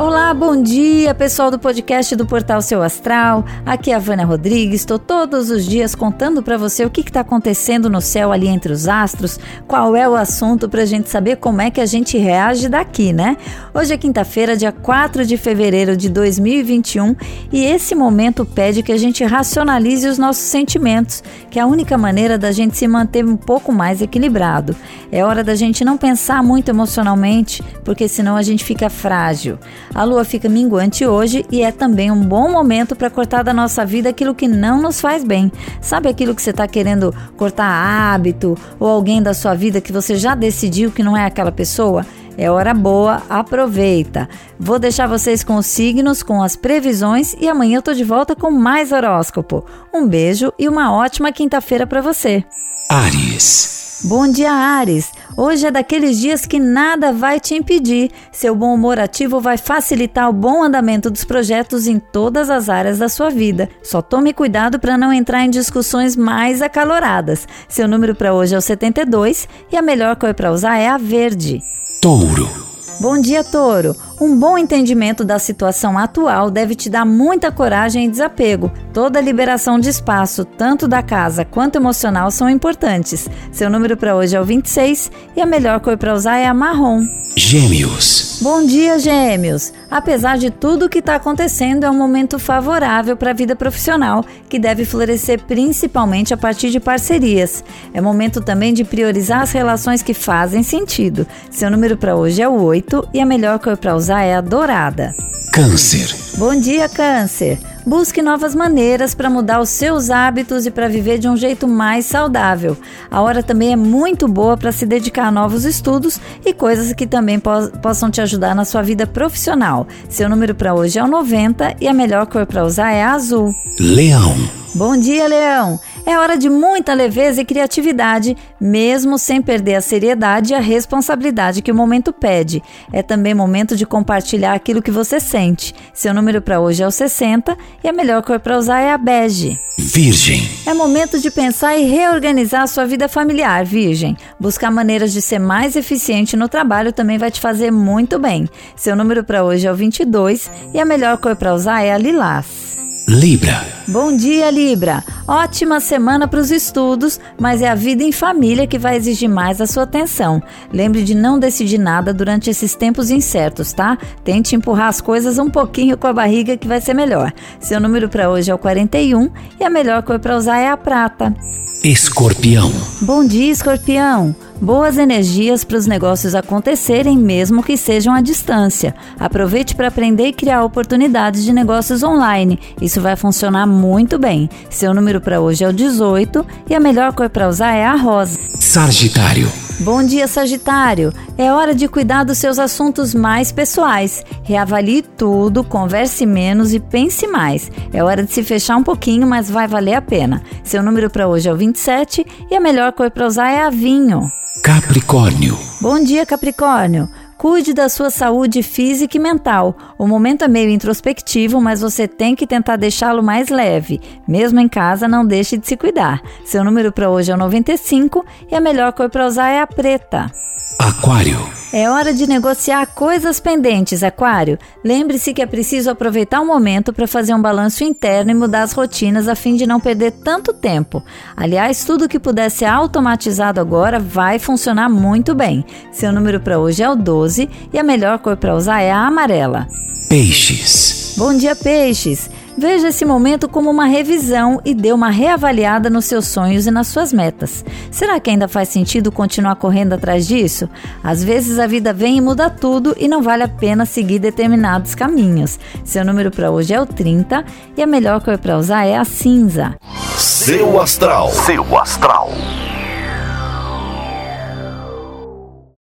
Olá, bom dia, pessoal do podcast do Portal Seu Astral. Aqui é a Vânia Rodrigues. Estou todos os dias contando para você o que está acontecendo no céu ali entre os astros, qual é o assunto para a gente saber como é que a gente reage daqui, né? Hoje é quinta-feira, dia 4 de fevereiro de 2021 e esse momento pede que a gente racionalize os nossos sentimentos, que é a única maneira da gente se manter um pouco mais equilibrado. É hora da gente não pensar muito emocionalmente, porque senão a gente fica frágil. A lua fica minguante hoje e é também um bom momento para cortar da nossa vida aquilo que não nos faz bem. Sabe aquilo que você está querendo cortar hábito ou alguém da sua vida que você já decidiu que não é aquela pessoa? É hora boa, aproveita. Vou deixar vocês com os signos, com as previsões e amanhã eu tô de volta com mais horóscopo. Um beijo e uma ótima quinta-feira para você. Ares. Bom dia, Ares. Hoje é daqueles dias que nada vai te impedir. Seu bom humor ativo vai facilitar o bom andamento dos projetos em todas as áreas da sua vida. Só tome cuidado para não entrar em discussões mais acaloradas. Seu número para hoje é o 72 e a melhor cor para usar é a verde. Touro. Bom dia, Touro. Um bom entendimento da situação atual deve te dar muita coragem e desapego. Toda liberação de espaço, tanto da casa quanto emocional, são importantes. Seu número para hoje é o 26 e a melhor cor para usar é a marrom. Gêmeos. Bom dia, Gêmeos! Apesar de tudo o que está acontecendo, é um momento favorável para a vida profissional, que deve florescer principalmente a partir de parcerias. É momento também de priorizar as relações que fazem sentido. Seu número para hoje é o 8 e a melhor cor para usar é a dourada. Câncer. Bom dia, Câncer! Busque novas maneiras para mudar os seus hábitos e para viver de um jeito mais saudável. A hora também é muito boa para se dedicar a novos estudos e coisas que também po possam te ajudar na sua vida profissional. Seu número para hoje é o 90 e a melhor cor para usar é a azul. Leão. Bom dia, Leão! É hora de muita leveza e criatividade, mesmo sem perder a seriedade e a responsabilidade que o momento pede. É também momento de compartilhar aquilo que você sente. Seu número para hoje é o 60 e a melhor cor para usar é a bege. Virgem. É momento de pensar e reorganizar a sua vida familiar, Virgem. Buscar maneiras de ser mais eficiente no trabalho também vai te fazer muito bem. Seu número para hoje é o 22 e a melhor cor para usar é a lilás. Libra. Bom dia, Libra. Ótima semana para os estudos, mas é a vida em família que vai exigir mais a sua atenção. Lembre de não decidir nada durante esses tempos incertos, tá? Tente empurrar as coisas um pouquinho com a barriga que vai ser melhor. Seu número para hoje é o 41 e a melhor cor para usar é a prata. Escorpião. Bom dia, Escorpião. Boas energias para os negócios acontecerem, mesmo que sejam à distância. Aproveite para aprender e criar oportunidades de negócios online. Isso vai funcionar muito bem. Seu número para hoje é o 18 e a melhor cor para usar é a rosa. Sagitário. Bom dia, Sagitário! É hora de cuidar dos seus assuntos mais pessoais. Reavalie tudo, converse menos e pense mais. É hora de se fechar um pouquinho, mas vai valer a pena. Seu número para hoje é o 27 e a melhor cor para usar é a vinho. Capricórnio. Bom dia, Capricórnio. Cuide da sua saúde física e mental. O momento é meio introspectivo, mas você tem que tentar deixá-lo mais leve. Mesmo em casa, não deixe de se cuidar. Seu número para hoje é o 95 e a melhor cor para usar é a preta. Aquário. É hora de negociar coisas pendentes, Aquário. Lembre-se que é preciso aproveitar o momento para fazer um balanço interno e mudar as rotinas a fim de não perder tanto tempo. Aliás, tudo que puder ser automatizado agora vai funcionar muito bem. Seu número para hoje é o 12 e a melhor cor para usar é a amarela. Peixes. Bom dia, peixes! Veja esse momento como uma revisão e dê uma reavaliada nos seus sonhos e nas suas metas. Será que ainda faz sentido continuar correndo atrás disso? Às vezes a vida vem e muda tudo e não vale a pena seguir determinados caminhos. Seu número para hoje é o 30 e a melhor cor para usar é a cinza. Seu astral. Seu astral.